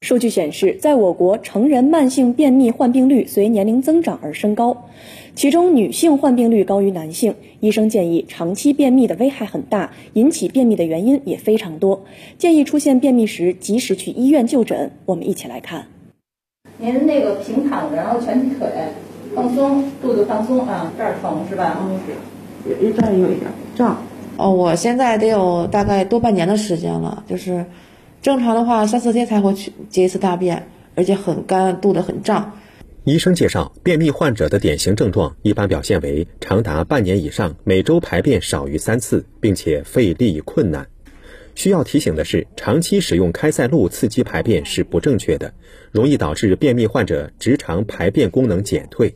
数据显示，在我国，成人慢性便秘患病率随年龄增长而升高，其中女性患病率高于男性。医生建议，长期便秘的危害很大，引起便秘的原因也非常多，建议出现便秘时及时去医院就诊。我们一起来看。您那个平躺着，然后蜷起腿，放松，肚子放松啊，这儿疼是吧？嗯，是，这儿有一点胀。哦，我现在得有大概多半年的时间了，就是。正常的话，三四天才会去解一次大便，而且很干，肚子很胀。医生介绍，便秘患者的典型症状一般表现为长达半年以上，每周排便少于三次，并且费力困难。需要提醒的是，长期使用开塞露刺激排便是不正确的，容易导致便秘患者直肠排便功能减退。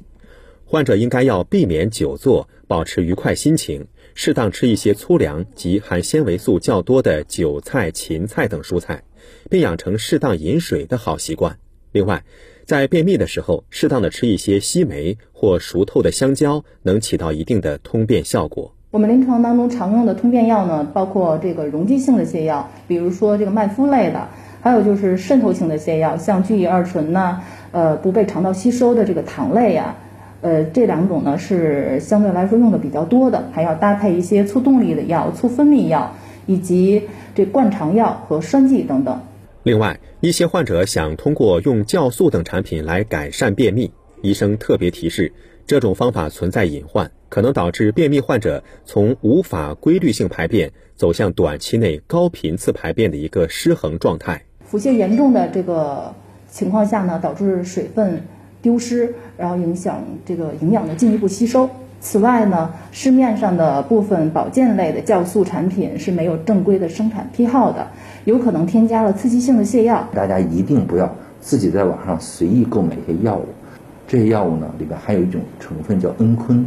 患者应该要避免久坐，保持愉快心情。适当吃一些粗粮及含纤维素较多的韭菜、芹菜等蔬菜，并养成适当饮水的好习惯。另外，在便秘的时候，适当的吃一些西梅或熟透的香蕉，能起到一定的通便效果。我们临床当中常用的通便药呢，包括这个溶剂性的泻药，比如说这个麦麸类的，还有就是渗透性的泻药，像聚乙二醇呐，呃，不被肠道吸收的这个糖类呀。呃，这两种呢是相对来说用的比较多的，还要搭配一些促动力的药、促分泌药，以及这灌肠药和栓剂等等。另外，一些患者想通过用酵素等产品来改善便秘，医生特别提示，这种方法存在隐患，可能导致便秘患者从无法规律性排便走向短期内高频次排便的一个失衡状态。腹泻严重的这个情况下呢，导致水分。丢失，然后影响这个营养的进一步吸收。此外呢，市面上的部分保健类的酵素产品是没有正规的生产批号的，有可能添加了刺激性的泻药。大家一定不要自己在网上随意购买一些药物，这些药物呢里边含有一种成分叫蒽醌，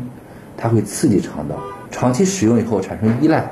它会刺激肠道，长期使用以后产生依赖。